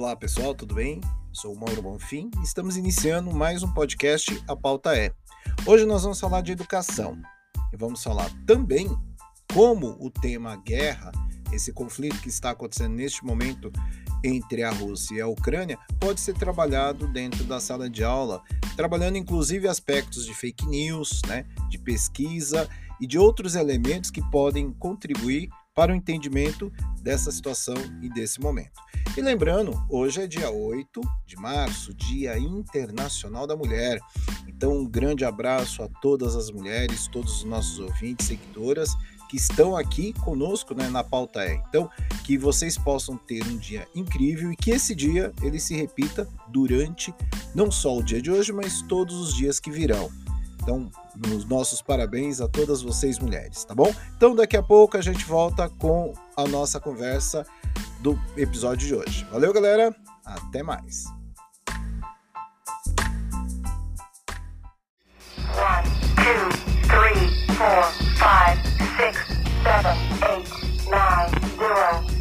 Olá pessoal, tudo bem? Sou o Mauro Bonfim e estamos iniciando mais um podcast A Pauta É. Hoje nós vamos falar de educação e vamos falar também como o tema guerra, esse conflito que está acontecendo neste momento entre a Rússia e a Ucrânia, pode ser trabalhado dentro da sala de aula, trabalhando inclusive aspectos de fake news, né, de pesquisa e de outros elementos que podem contribuir para o entendimento dessa situação e desse momento. E lembrando, hoje é dia 8 de março, Dia Internacional da Mulher. Então, um grande abraço a todas as mulheres, todos os nossos ouvintes, seguidoras que estão aqui conosco né, na pauta é. Então, que vocês possam ter um dia incrível e que esse dia ele se repita durante não só o dia de hoje, mas todos os dias que virão. Então, os nossos parabéns a todas vocês mulheres, tá bom? Então daqui a pouco a gente volta com a nossa conversa do episódio de hoje. Valeu, galera. Até mais. One, two, three, four, five, six, seven, eight, nine, zero.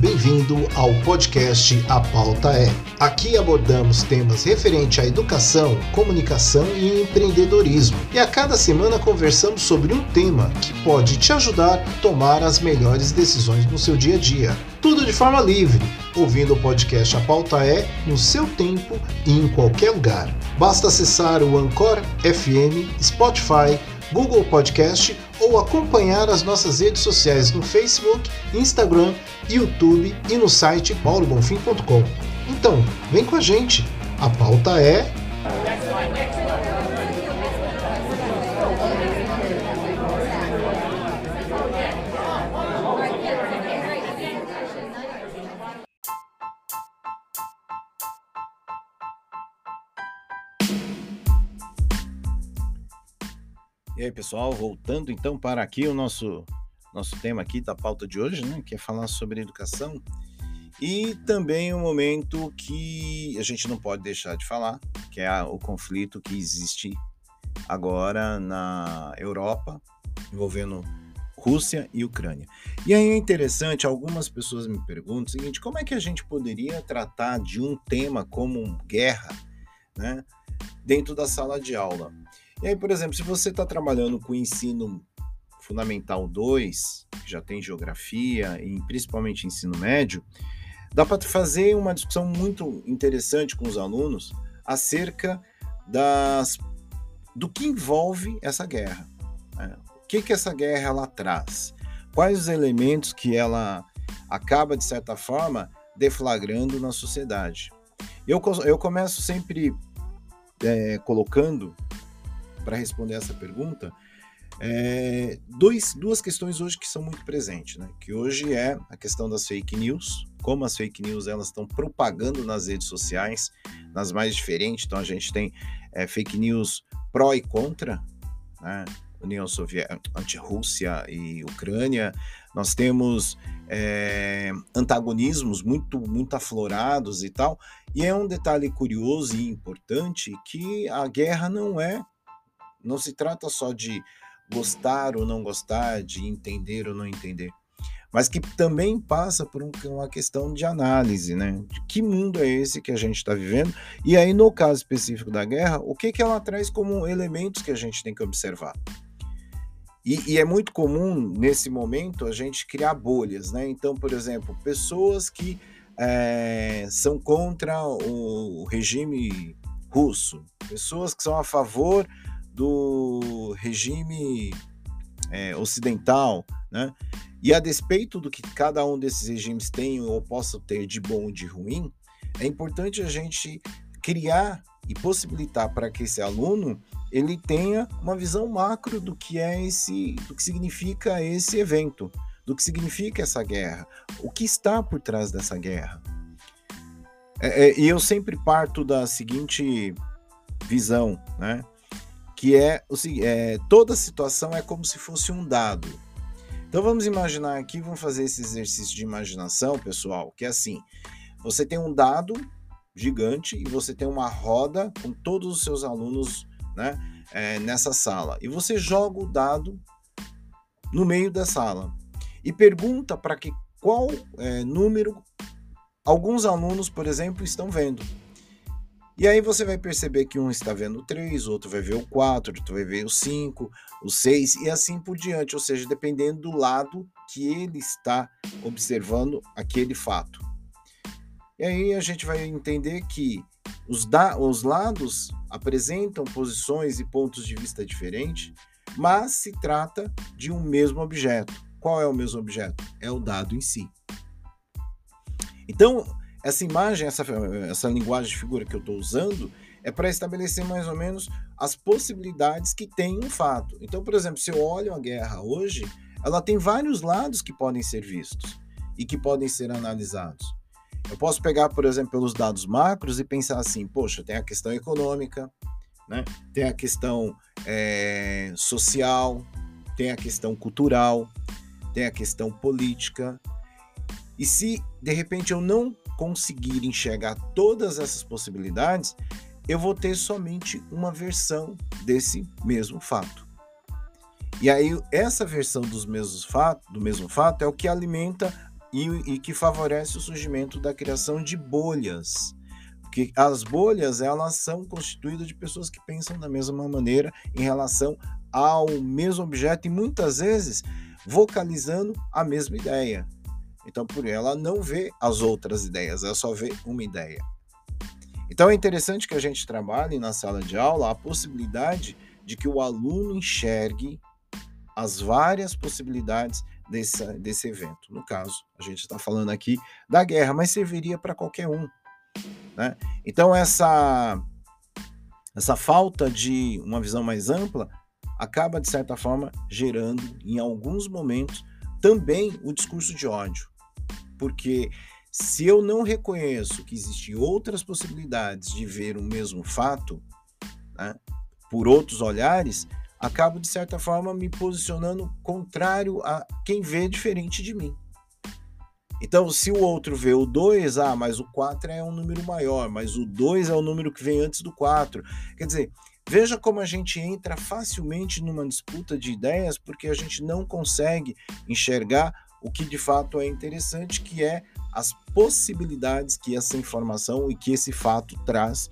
Bem-vindo ao podcast A Pauta É. Aqui abordamos temas referentes à educação, comunicação e empreendedorismo. E a cada semana conversamos sobre um tema que pode te ajudar a tomar as melhores decisões no seu dia a dia. Tudo de forma livre, ouvindo o podcast A Pauta É no seu tempo e em qualquer lugar. Basta acessar o Anchor FM, Spotify, Google Podcast ou acompanhar as nossas redes sociais no Facebook, Instagram, YouTube e no site paulobonfim.com. Então, vem com a gente. A pauta é E aí, pessoal, voltando então para aqui o nosso nosso tema aqui da pauta de hoje, né, que é falar sobre educação. E também um momento que a gente não pode deixar de falar, que é o conflito que existe agora na Europa, envolvendo Rússia e Ucrânia. E aí é interessante, algumas pessoas me perguntam o seguinte: como é que a gente poderia tratar de um tema como guerra, né, dentro da sala de aula? E aí, por exemplo, se você está trabalhando com ensino fundamental 2, que já tem geografia e principalmente ensino médio, dá para fazer uma discussão muito interessante com os alunos acerca das do que envolve essa guerra. Né? O que, que essa guerra ela traz? Quais os elementos que ela acaba, de certa forma, deflagrando na sociedade? Eu, eu começo sempre é, colocando para responder essa pergunta, é, dois, duas questões hoje que são muito presentes, né? Que hoje é a questão das fake news, como as fake news elas estão propagando nas redes sociais, nas mais diferentes. Então a gente tem é, fake news pró e contra, né? União Soviética, anti-Rússia e Ucrânia. Nós temos é, antagonismos muito, muito aflorados e tal. E é um detalhe curioso e importante que a guerra não é não se trata só de gostar ou não gostar, de entender ou não entender, mas que também passa por uma questão de análise, né? De que mundo é esse que a gente está vivendo? E aí, no caso específico da guerra, o que, que ela traz como elementos que a gente tem que observar? E, e, é muito comum, nesse momento, a gente criar bolhas, né? Então, por exemplo, pessoas que é, são contra o regime russo, pessoas que são a favor do regime é, ocidental, né? E a despeito do que cada um desses regimes tem ou possa ter de bom ou de ruim, é importante a gente criar e possibilitar para que esse aluno ele tenha uma visão macro do que é esse, do que significa esse evento, do que significa essa guerra, o que está por trás dessa guerra. É, é, e eu sempre parto da seguinte visão, né? Que é é, toda situação é como se fosse um dado. Então vamos imaginar aqui, vamos fazer esse exercício de imaginação, pessoal, que é assim: você tem um dado gigante e você tem uma roda com todos os seus alunos, né, é, nessa sala. E você joga o dado no meio da sala e pergunta para que qual é, número alguns alunos, por exemplo, estão vendo. E aí você vai perceber que um está vendo o 3, outro vai ver o 4, outro vai ver o 5, o 6 e assim por diante, ou seja, dependendo do lado que ele está observando aquele fato. E aí a gente vai entender que os, da, os lados apresentam posições e pontos de vista diferentes, mas se trata de um mesmo objeto. Qual é o mesmo objeto? É o dado em si. Então, essa imagem, essa, essa linguagem de figura que eu estou usando, é para estabelecer mais ou menos as possibilidades que tem um fato. Então, por exemplo, se eu olho a guerra hoje, ela tem vários lados que podem ser vistos e que podem ser analisados. Eu posso pegar, por exemplo, pelos dados macros e pensar assim: poxa, tem a questão econômica, né? tem a questão é, social, tem a questão cultural, tem a questão política. E se de repente eu não conseguir enxergar todas essas possibilidades, eu vou ter somente uma versão desse mesmo fato. E aí essa versão dos mesmos fatos, do mesmo fato é o que alimenta e, e que favorece o surgimento da criação de bolhas. Porque as bolhas elas são constituídas de pessoas que pensam da mesma maneira em relação ao mesmo objeto e muitas vezes vocalizando a mesma ideia. Então, por ela não vê as outras ideias, ela só vê uma ideia. Então, é interessante que a gente trabalhe na sala de aula a possibilidade de que o aluno enxergue as várias possibilidades desse, desse evento. No caso, a gente está falando aqui da guerra, mas serviria para qualquer um. Né? Então, essa, essa falta de uma visão mais ampla acaba, de certa forma, gerando, em alguns momentos, também o discurso de ódio. Porque se eu não reconheço que existem outras possibilidades de ver o mesmo fato, né, por outros olhares, acabo, de certa forma, me posicionando contrário a quem vê diferente de mim. Então, se o outro vê o 2, ah, mas o 4 é um número maior, mas o 2 é o número que vem antes do 4. Quer dizer, Veja como a gente entra facilmente numa disputa de ideias porque a gente não consegue enxergar o que de fato é interessante, que é as possibilidades que essa informação e que esse fato traz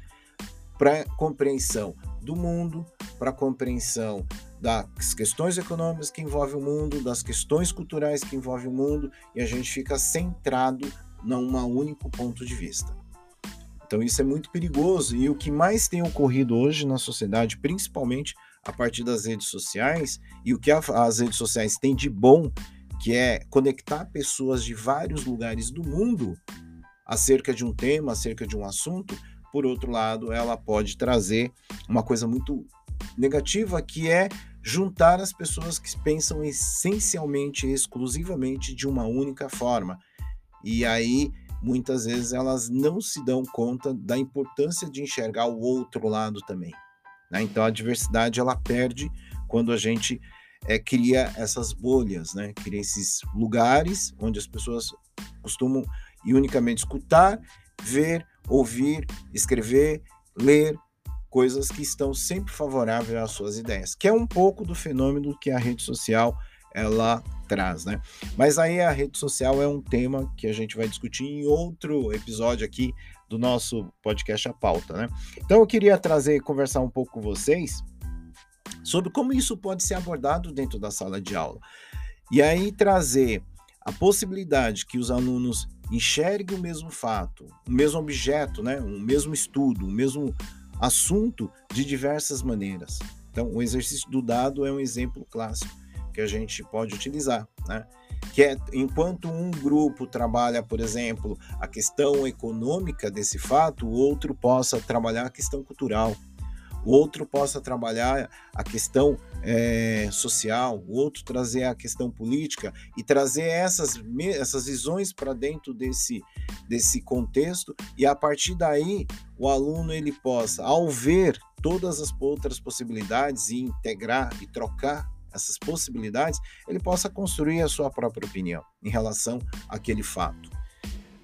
para compreensão do mundo, para compreensão das questões econômicas que envolvem o mundo, das questões culturais que envolvem o mundo, e a gente fica centrado num único ponto de vista. Então isso é muito perigoso e o que mais tem ocorrido hoje na sociedade, principalmente a partir das redes sociais, e o que as redes sociais têm de bom, que é conectar pessoas de vários lugares do mundo acerca de um tema, acerca de um assunto, por outro lado, ela pode trazer uma coisa muito negativa, que é juntar as pessoas que pensam essencialmente, exclusivamente de uma única forma. E aí muitas vezes elas não se dão conta da importância de enxergar o outro lado também. Né? Então a diversidade ela perde quando a gente é, cria essas bolhas, né? cria esses lugares onde as pessoas costumam e unicamente escutar, ver, ouvir, escrever, ler coisas que estão sempre favoráveis às suas ideias, que é um pouco do fenômeno que a rede social ela traz, né? Mas aí a rede social é um tema que a gente vai discutir em outro episódio aqui do nosso podcast A Pauta, né? Então eu queria trazer, conversar um pouco com vocês sobre como isso pode ser abordado dentro da sala de aula. E aí trazer a possibilidade que os alunos enxerguem o mesmo fato, o mesmo objeto, né? o mesmo estudo, o mesmo assunto de diversas maneiras. Então, o exercício do dado é um exemplo clássico que a gente pode utilizar, né? Que é enquanto um grupo trabalha, por exemplo, a questão econômica desse fato, o outro possa trabalhar a questão cultural, outro possa trabalhar a questão é, social, o outro trazer a questão política e trazer essas, essas visões para dentro desse, desse contexto e a partir daí o aluno ele possa, ao ver todas as outras possibilidades e integrar e trocar essas possibilidades, ele possa construir a sua própria opinião em relação àquele fato.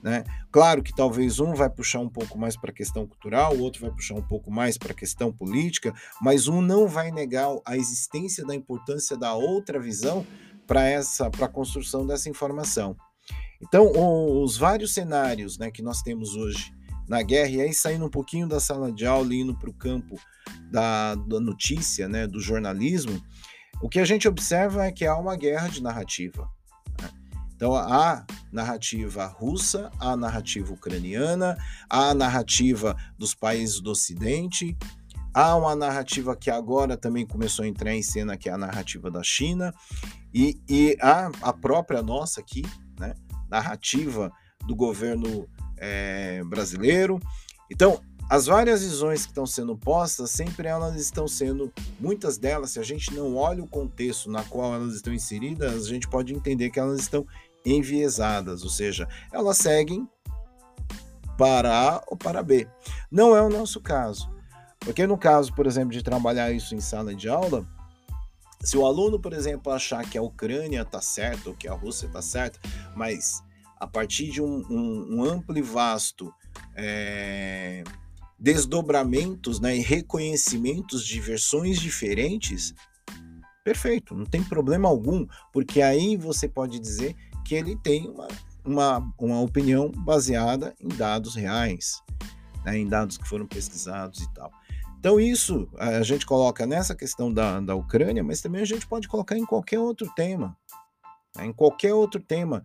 Né? Claro que talvez um vai puxar um pouco mais para a questão cultural, o outro vai puxar um pouco mais para a questão política, mas um não vai negar a existência da importância da outra visão para essa para a construção dessa informação. Então, os vários cenários né, que nós temos hoje na guerra, e aí saindo um pouquinho da sala de aula e indo para o campo da, da notícia, né, do jornalismo, o que a gente observa é que há uma guerra de narrativa. Então, há narrativa russa, há narrativa ucraniana, há narrativa dos países do Ocidente, há uma narrativa que agora também começou a entrar em cena, que é a narrativa da China, e, e há a própria nossa aqui, né, narrativa do governo é, brasileiro. Então, as várias visões que estão sendo postas, sempre elas estão sendo, muitas delas, se a gente não olha o contexto na qual elas estão inseridas, a gente pode entender que elas estão enviesadas, ou seja, elas seguem para A ou para B. Não é o nosso caso. Porque no caso, por exemplo, de trabalhar isso em sala de aula, se o aluno, por exemplo, achar que a Ucrânia está certa ou que a Rússia está certa, mas a partir de um, um, um amplo e vasto é, desdobramentos né, e reconhecimentos de versões diferentes, perfeito, não tem problema algum, porque aí você pode dizer que ele tem uma, uma, uma opinião baseada em dados reais, né, em dados que foram pesquisados e tal. Então, isso a gente coloca nessa questão da, da Ucrânia, mas também a gente pode colocar em qualquer outro tema. Né, em qualquer outro tema.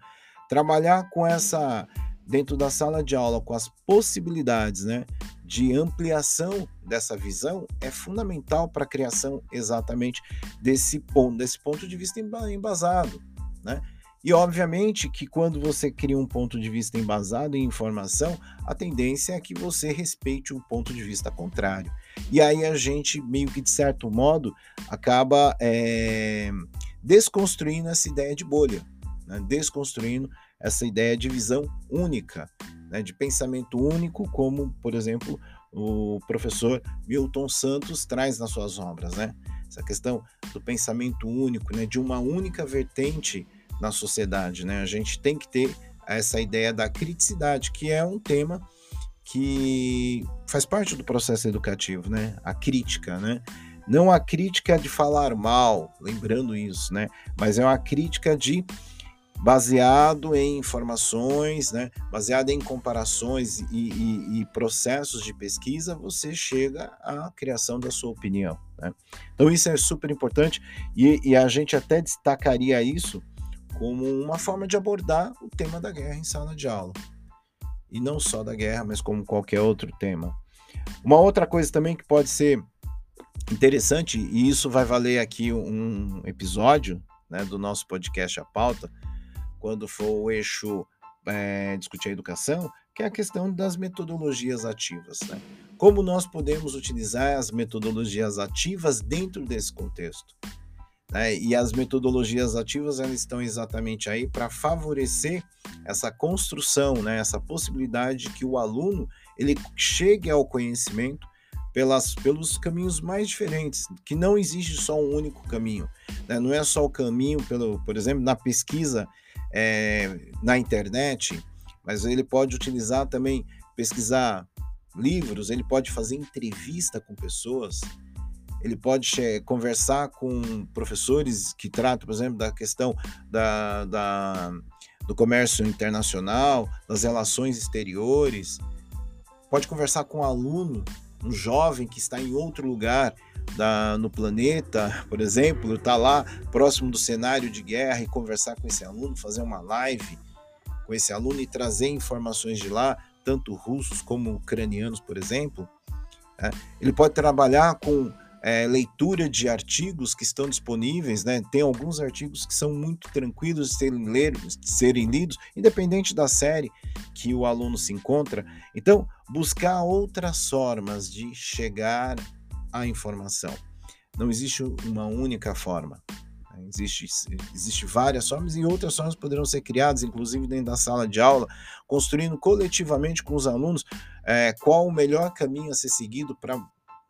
Trabalhar com essa, dentro da sala de aula, com as possibilidades né, de ampliação dessa visão é fundamental para a criação exatamente desse ponto, desse ponto de vista embasado. Né? E obviamente que quando você cria um ponto de vista embasado em informação, a tendência é que você respeite o ponto de vista contrário. E aí a gente, meio que de certo modo, acaba é, desconstruindo essa ideia de bolha, né? desconstruindo essa ideia de visão única, né? de pensamento único, como, por exemplo, o professor Milton Santos traz nas suas obras. Né? Essa questão do pensamento único, né? de uma única vertente na sociedade. Né? A gente tem que ter essa ideia da criticidade, que é um tema que faz parte do processo educativo, né? A crítica, né? Não a crítica de falar mal, lembrando isso, né? Mas é uma crítica de baseado em informações, né? Baseado em comparações e, e, e processos de pesquisa, você chega à criação da sua opinião. Né? Então isso é super importante e, e a gente até destacaria isso como uma forma de abordar o tema da guerra em sala de aula. E não só da guerra, mas como qualquer outro tema. Uma outra coisa também que pode ser interessante, e isso vai valer aqui um episódio né, do nosso podcast A Pauta, quando for o eixo é, discutir a educação, que é a questão das metodologias ativas. Né? Como nós podemos utilizar as metodologias ativas dentro desse contexto? Né? E as metodologias ativas elas estão exatamente aí para favorecer essa construção, né? essa possibilidade de que o aluno ele chegue ao conhecimento pelas, pelos caminhos mais diferentes, que não existe só um único caminho. Né? Não é só o caminho, pelo, por exemplo, na pesquisa é, na internet, mas ele pode utilizar também, pesquisar livros, ele pode fazer entrevista com pessoas, ele pode conversar com professores que tratam, por exemplo, da questão da, da, do comércio internacional, das relações exteriores, pode conversar com um aluno, um jovem que está em outro lugar da, no planeta, por exemplo, está lá próximo do cenário de guerra e conversar com esse aluno, fazer uma live com esse aluno e trazer informações de lá, tanto russos como ucranianos, por exemplo. É, ele pode trabalhar com é, leitura de artigos que estão disponíveis, né? Tem alguns artigos que são muito tranquilos de serem, ler, de serem lidos, independente da série que o aluno se encontra. Então, buscar outras formas de chegar à informação. Não existe uma única forma. Né? Existe, existe várias formas e outras formas poderão ser criadas, inclusive dentro da sala de aula, construindo coletivamente com os alunos é, qual o melhor caminho a ser seguido para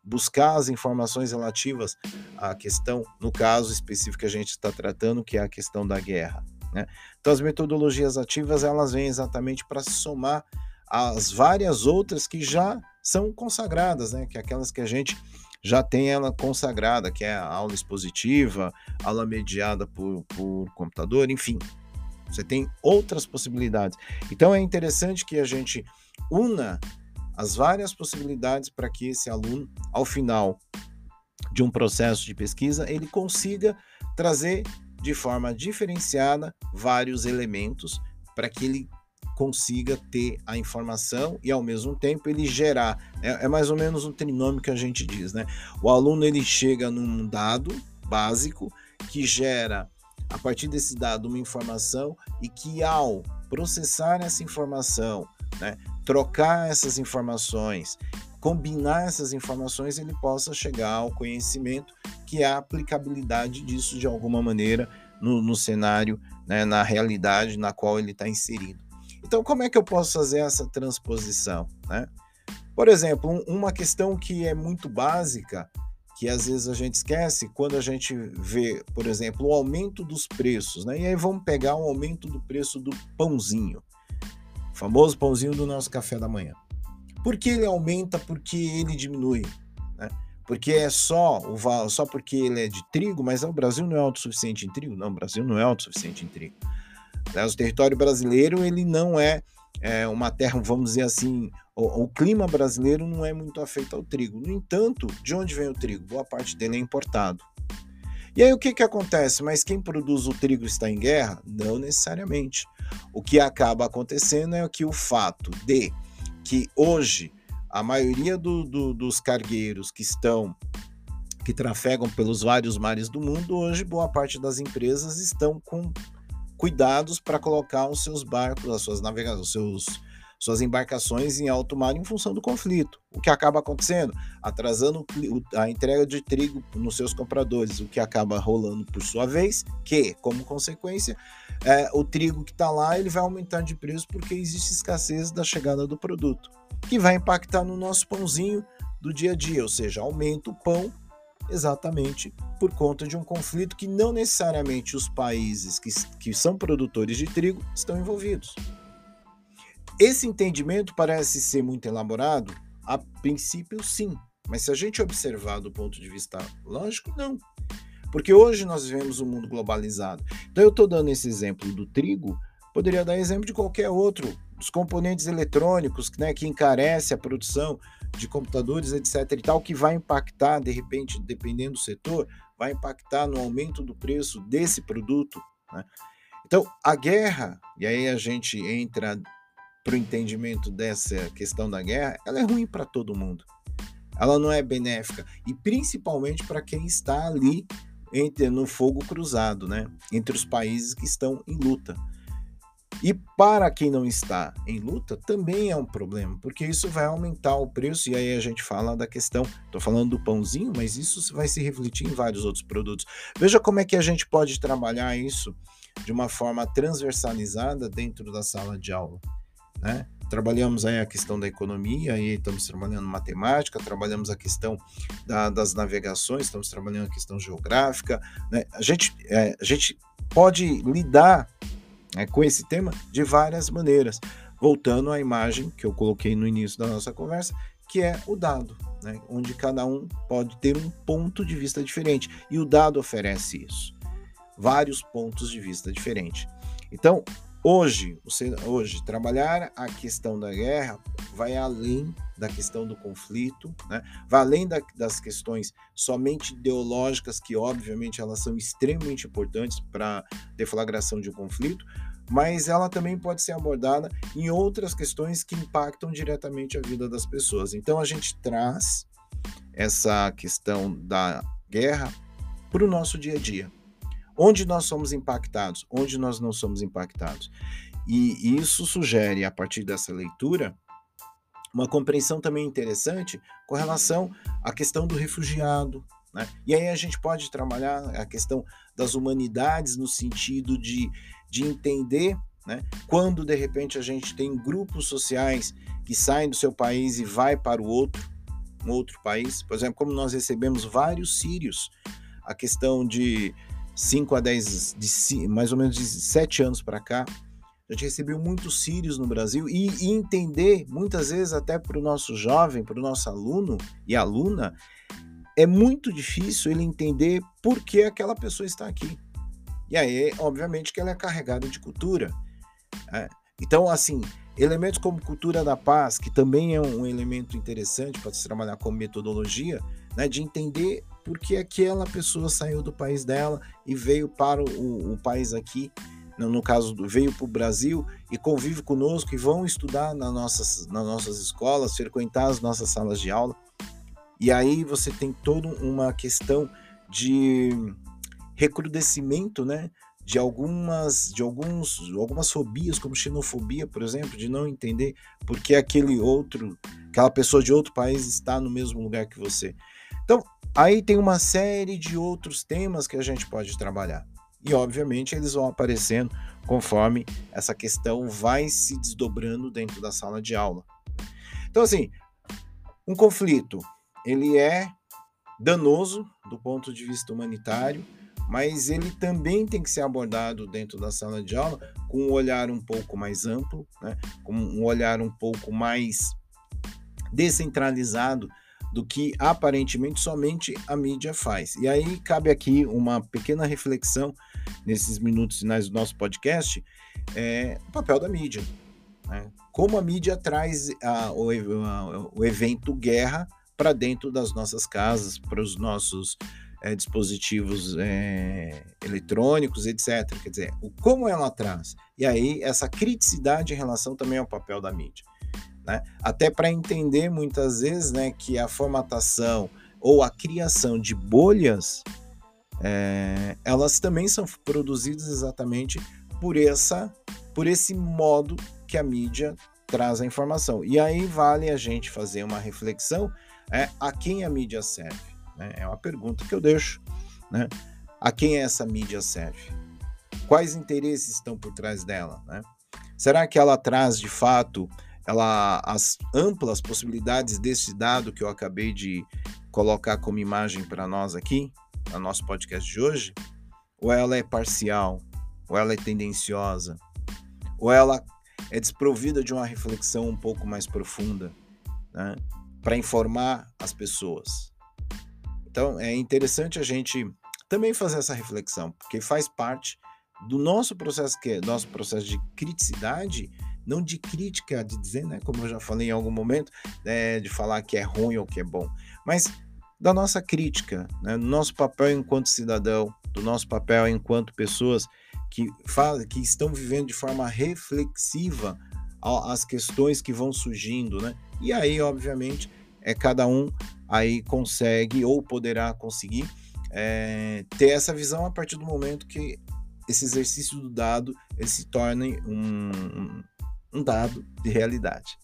buscar as informações relativas à questão, no caso específico que a gente está tratando, que é a questão da guerra. Né? Então, as metodologias ativas elas vêm exatamente para somar as várias outras que já são consagradas, né? que é aquelas que a gente já tem ela consagrada, que é a aula expositiva, aula mediada por, por computador, enfim. Você tem outras possibilidades. Então é interessante que a gente una as várias possibilidades para que esse aluno, ao final de um processo de pesquisa, ele consiga trazer de forma diferenciada vários elementos para que ele consiga ter a informação e ao mesmo tempo ele gerar é, é, mais ou menos um trinômio que a gente diz, né? O aluno ele chega num dado básico que gera a partir desse dado uma informação e que ao processar essa informação, né, trocar essas informações, combinar essas informações, ele possa chegar ao conhecimento que é a aplicabilidade disso de alguma maneira no, no cenário, né, na realidade na qual ele está inserido. Então, como é que eu posso fazer essa transposição? Né? Por exemplo, um, uma questão que é muito básica, que às vezes a gente esquece, quando a gente vê, por exemplo, o aumento dos preços. Né? E aí vamos pegar o aumento do preço do pãozinho, o famoso pãozinho do nosso café da manhã. Por que ele aumenta? Porque ele diminui. Né? Porque é só o só porque ele é de trigo, mas o Brasil não é autossuficiente em trigo? Não, o Brasil não é autossuficiente em trigo. Né? O território brasileiro ele não é, é uma terra, vamos dizer assim, o, o, clima brasileiro não é muito afeito ao trigo. No entanto, de onde vem o trigo? Boa parte dele é importado. E aí o que, que acontece? Mas quem produz o trigo está em guerra? Não necessariamente. O que acaba acontecendo é que o fato de que hoje a maioria do, do, dos cargueiros que estão que trafegam pelos vários mares do mundo, hoje boa parte das empresas estão com cuidados para colocar os seus barcos, as suas navegações, seus suas embarcações em alto mar em função do conflito. O que acaba acontecendo? Atrasando a entrega de trigo nos seus compradores, o que acaba rolando por sua vez, que, como consequência, é, o trigo que está lá ele vai aumentar de preço porque existe escassez da chegada do produto, que vai impactar no nosso pãozinho do dia a dia, ou seja, aumenta o pão exatamente por conta de um conflito que não necessariamente os países que, que são produtores de trigo estão envolvidos. Esse entendimento parece ser muito elaborado? A princípio, sim. Mas se a gente observar do ponto de vista lógico, não. Porque hoje nós vivemos um mundo globalizado. Então eu estou dando esse exemplo do trigo, poderia dar exemplo de qualquer outro, dos componentes eletrônicos, né, que encarece a produção de computadores, etc. e tal, que vai impactar, de repente, dependendo do setor, vai impactar no aumento do preço desse produto. Né? Então, a guerra, e aí a gente entra para o entendimento dessa questão da guerra, ela é ruim para todo mundo. Ela não é benéfica e principalmente para quem está ali entre, no fogo cruzado, né? Entre os países que estão em luta. E para quem não está em luta, também é um problema, porque isso vai aumentar o preço, e aí a gente fala da questão, estou falando do pãozinho, mas isso vai se refletir em vários outros produtos. Veja como é que a gente pode trabalhar isso de uma forma transversalizada dentro da sala de aula. Né? Trabalhamos aí a questão da economia, aí estamos trabalhando matemática, trabalhamos a questão da, das navegações, estamos trabalhando a questão geográfica. Né? A, gente, é, a gente pode lidar né, com esse tema de várias maneiras. Voltando à imagem que eu coloquei no início da nossa conversa, que é o dado, né, onde cada um pode ter um ponto de vista diferente. E o dado oferece isso. Vários pontos de vista diferentes. Então, Hoje, hoje, trabalhar a questão da guerra vai além da questão do conflito, né? vai além da, das questões somente ideológicas, que obviamente elas são extremamente importantes para a deflagração de um conflito, mas ela também pode ser abordada em outras questões que impactam diretamente a vida das pessoas. Então a gente traz essa questão da guerra para o nosso dia a dia. Onde nós somos impactados, onde nós não somos impactados. E isso sugere, a partir dessa leitura, uma compreensão também interessante com relação à questão do refugiado. Né? E aí a gente pode trabalhar a questão das humanidades no sentido de, de entender né, quando de repente a gente tem grupos sociais que saem do seu país e vai para o outro, um outro país. Por exemplo, como nós recebemos vários sírios, a questão de 5 a 10, de, mais ou menos de 7 anos para cá, a gente recebeu muitos sírios no Brasil e, e entender, muitas vezes até para o nosso jovem, para o nosso aluno e aluna, é muito difícil ele entender por que aquela pessoa está aqui. E aí, obviamente, que ela é carregada de cultura. Né? Então, assim, elementos como cultura da paz, que também é um elemento interessante para se trabalhar como metodologia, né, de entender por que aquela pessoa saiu do país dela e veio para o, o país aqui, no, no caso, veio para o Brasil e convive conosco e vão estudar nas nossas, nas nossas escolas, frequentar as nossas salas de aula. E aí você tem toda uma questão de recrudescimento, né? De algumas, de alguns, algumas fobias, como xenofobia, por exemplo, de não entender por que aquele outro, aquela pessoa de outro país está no mesmo lugar que você. Então, aí tem uma série de outros temas que a gente pode trabalhar. E, obviamente, eles vão aparecendo conforme essa questão vai se desdobrando dentro da sala de aula. Então, assim, um conflito, ele é danoso do ponto de vista humanitário, mas ele também tem que ser abordado dentro da sala de aula com um olhar um pouco mais amplo, né? com um olhar um pouco mais descentralizado do que aparentemente somente a mídia faz. E aí cabe aqui uma pequena reflexão nesses minutos finais do nosso podcast, é o papel da mídia. Né? Como a mídia traz a, o, a, o evento guerra para dentro das nossas casas, para os nossos é, dispositivos é, eletrônicos, etc. Quer dizer, o como ela traz. E aí, essa criticidade em relação também ao papel da mídia. Né? Até para entender muitas vezes né, que a formatação ou a criação de bolhas, é, elas também são produzidas exatamente por, essa, por esse modo que a mídia traz a informação. E aí vale a gente fazer uma reflexão é, a quem a mídia serve. Né? É uma pergunta que eu deixo. Né? A quem essa mídia serve? Quais interesses estão por trás dela? Né? Será que ela traz de fato ela, as amplas possibilidades desse dado que eu acabei de colocar como imagem para nós aqui, no nosso podcast de hoje? Ou ela é parcial? Ou ela é tendenciosa? Ou ela é desprovida de uma reflexão um pouco mais profunda né, para informar as pessoas? Então é interessante a gente também fazer essa reflexão, porque faz parte do nosso processo que é nosso processo de criticidade, não de crítica, de dizer, né, como eu já falei em algum momento, é, de falar que é ruim ou que é bom, mas da nossa crítica, né, do nosso papel enquanto cidadão, do nosso papel enquanto pessoas que, faz, que estão vivendo de forma reflexiva as questões que vão surgindo, né? E aí, obviamente, é cada um aí consegue ou poderá conseguir é, ter essa visão a partir do momento que esse exercício do dado ele se torne um, um dado de realidade.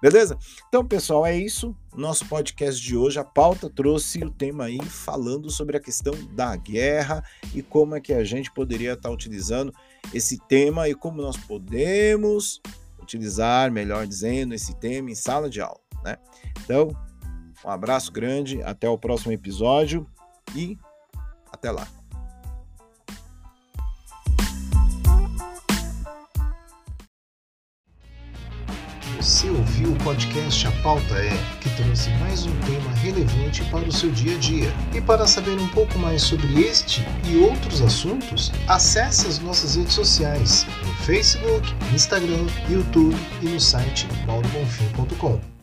Beleza? Então, pessoal, é isso. Nosso podcast de hoje, a pauta trouxe o tema aí falando sobre a questão da guerra e como é que a gente poderia estar utilizando esse tema e como nós podemos utilizar, melhor dizendo, esse tema em sala de aula, né? Então, um abraço grande, até o próximo episódio e até lá. Podcast A Pauta É, que trouxe mais um tema relevante para o seu dia a dia. E para saber um pouco mais sobre este e outros assuntos, acesse as nossas redes sociais no Facebook, Instagram, YouTube e no site maurobonfim.com.